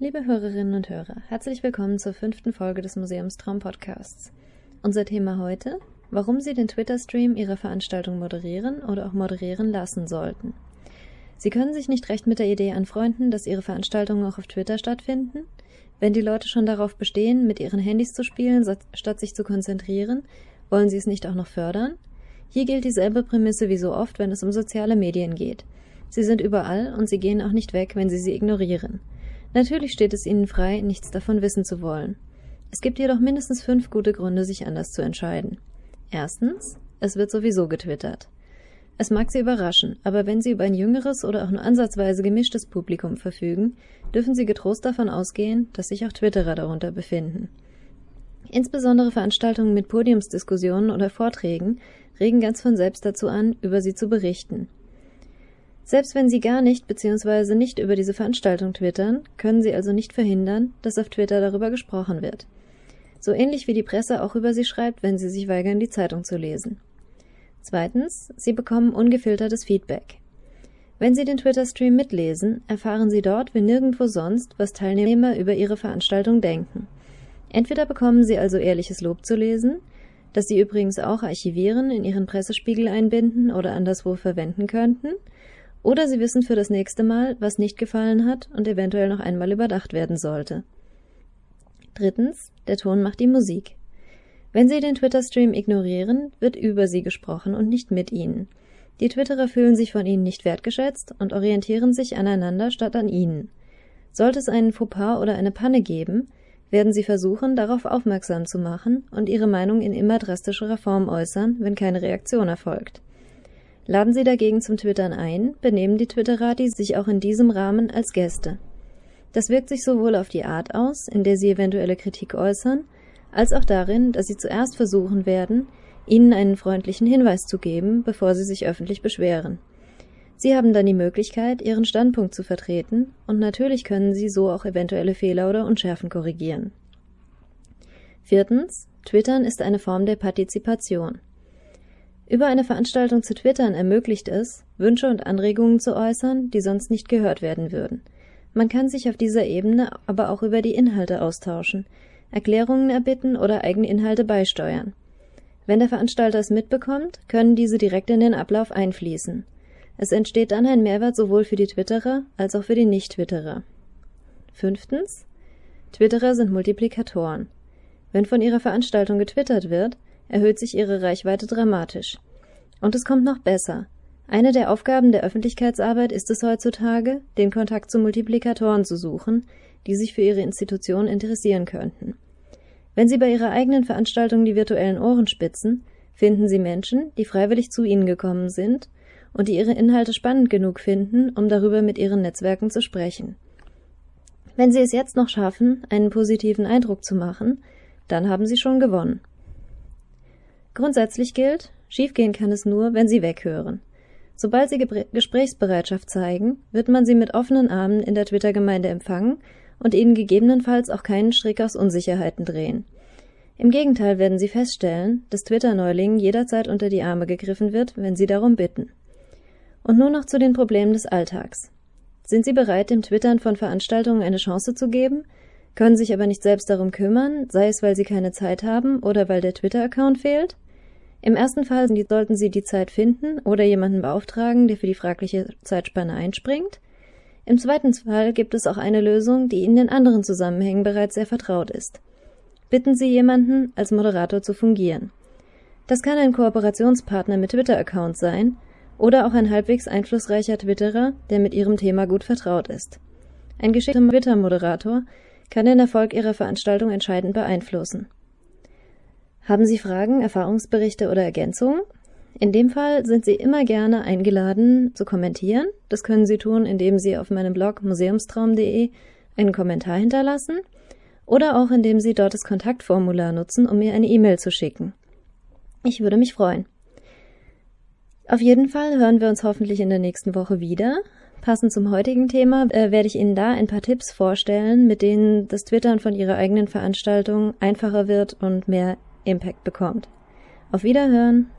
Liebe Hörerinnen und Hörer, herzlich willkommen zur fünften Folge des Museumstraum Podcasts. Unser Thema heute, warum Sie den Twitter-Stream Ihrer Veranstaltung moderieren oder auch moderieren lassen sollten. Sie können sich nicht recht mit der Idee anfreunden, dass Ihre Veranstaltungen auch auf Twitter stattfinden? Wenn die Leute schon darauf bestehen, mit ihren Handys zu spielen, statt sich zu konzentrieren, wollen Sie es nicht auch noch fördern? Hier gilt dieselbe Prämisse wie so oft, wenn es um soziale Medien geht. Sie sind überall und sie gehen auch nicht weg, wenn Sie sie ignorieren. Natürlich steht es ihnen frei, nichts davon wissen zu wollen. Es gibt jedoch mindestens fünf gute Gründe, sich anders zu entscheiden. Erstens, es wird sowieso getwittert. Es mag Sie überraschen, aber wenn Sie über ein jüngeres oder auch nur ansatzweise gemischtes Publikum verfügen, dürfen Sie getrost davon ausgehen, dass sich auch Twitterer darunter befinden. Insbesondere Veranstaltungen mit Podiumsdiskussionen oder Vorträgen regen ganz von selbst dazu an, über sie zu berichten. Selbst wenn Sie gar nicht bzw. nicht über diese Veranstaltung twittern, können Sie also nicht verhindern, dass auf Twitter darüber gesprochen wird. So ähnlich wie die Presse auch über Sie schreibt, wenn Sie sich weigern, die Zeitung zu lesen. Zweitens, Sie bekommen ungefiltertes Feedback. Wenn Sie den Twitter-Stream mitlesen, erfahren Sie dort wie nirgendwo sonst, was Teilnehmer über Ihre Veranstaltung denken. Entweder bekommen Sie also ehrliches Lob zu lesen, das Sie übrigens auch archivieren, in Ihren Pressespiegel einbinden oder anderswo verwenden könnten, oder Sie wissen für das nächste Mal, was nicht gefallen hat und eventuell noch einmal überdacht werden sollte. Drittens, der Ton macht die Musik. Wenn Sie den Twitter-Stream ignorieren, wird über Sie gesprochen und nicht mit Ihnen. Die Twitterer fühlen sich von Ihnen nicht wertgeschätzt und orientieren sich aneinander statt an Ihnen. Sollte es einen Fauxpas oder eine Panne geben, werden Sie versuchen, darauf aufmerksam zu machen und Ihre Meinung in immer drastischerer Form äußern, wenn keine Reaktion erfolgt. Laden Sie dagegen zum Twittern ein, benehmen die Twitterati sich auch in diesem Rahmen als Gäste. Das wirkt sich sowohl auf die Art aus, in der Sie eventuelle Kritik äußern, als auch darin, dass Sie zuerst versuchen werden, Ihnen einen freundlichen Hinweis zu geben, bevor Sie sich öffentlich beschweren. Sie haben dann die Möglichkeit, Ihren Standpunkt zu vertreten, und natürlich können Sie so auch eventuelle Fehler oder Unschärfen korrigieren. Viertens. Twittern ist eine Form der Partizipation. Über eine Veranstaltung zu twittern ermöglicht es, Wünsche und Anregungen zu äußern, die sonst nicht gehört werden würden. Man kann sich auf dieser Ebene aber auch über die Inhalte austauschen, Erklärungen erbitten oder eigene Inhalte beisteuern. Wenn der Veranstalter es mitbekommt, können diese direkt in den Ablauf einfließen. Es entsteht dann ein Mehrwert sowohl für die Twitterer als auch für die Nicht-Twitterer. Fünftens. Twitterer sind Multiplikatoren. Wenn von ihrer Veranstaltung getwittert wird, erhöht sich ihre Reichweite dramatisch. Und es kommt noch besser. Eine der Aufgaben der Öffentlichkeitsarbeit ist es heutzutage, den Kontakt zu Multiplikatoren zu suchen, die sich für ihre Institution interessieren könnten. Wenn Sie bei Ihrer eigenen Veranstaltung die virtuellen Ohren spitzen, finden Sie Menschen, die freiwillig zu Ihnen gekommen sind und die Ihre Inhalte spannend genug finden, um darüber mit Ihren Netzwerken zu sprechen. Wenn Sie es jetzt noch schaffen, einen positiven Eindruck zu machen, dann haben Sie schon gewonnen. Grundsätzlich gilt, schiefgehen kann es nur, wenn sie weghören. Sobald sie Gesprächsbereitschaft zeigen, wird man sie mit offenen Armen in der Twitter-Gemeinde empfangen und ihnen gegebenenfalls auch keinen Strick aus Unsicherheiten drehen. Im Gegenteil werden sie feststellen, dass Twitter-Neulingen jederzeit unter die Arme gegriffen wird, wenn sie darum bitten. Und nun noch zu den Problemen des Alltags. Sind Sie bereit, dem Twittern von Veranstaltungen eine Chance zu geben, können sich aber nicht selbst darum kümmern, sei es weil Sie keine Zeit haben oder weil der Twitter-Account fehlt? Im ersten Fall sollten Sie die Zeit finden oder jemanden beauftragen, der für die fragliche Zeitspanne einspringt. Im zweiten Fall gibt es auch eine Lösung, die Ihnen in anderen Zusammenhängen bereits sehr vertraut ist. Bitten Sie jemanden, als Moderator zu fungieren. Das kann ein Kooperationspartner mit Twitter-Account sein oder auch ein halbwegs einflussreicher Twitterer, der mit Ihrem Thema gut vertraut ist. Ein geschickter Twitter-Moderator kann den Erfolg Ihrer Veranstaltung entscheidend beeinflussen. Haben Sie Fragen, Erfahrungsberichte oder Ergänzungen? In dem Fall sind Sie immer gerne eingeladen zu kommentieren. Das können Sie tun, indem Sie auf meinem Blog museumstraum.de einen Kommentar hinterlassen oder auch indem Sie dort das Kontaktformular nutzen, um mir eine E-Mail zu schicken. Ich würde mich freuen. Auf jeden Fall hören wir uns hoffentlich in der nächsten Woche wieder. Passend zum heutigen Thema äh, werde ich Ihnen da ein paar Tipps vorstellen, mit denen das Twittern von Ihrer eigenen Veranstaltung einfacher wird und mehr Impact bekommt. Auf Wiederhören!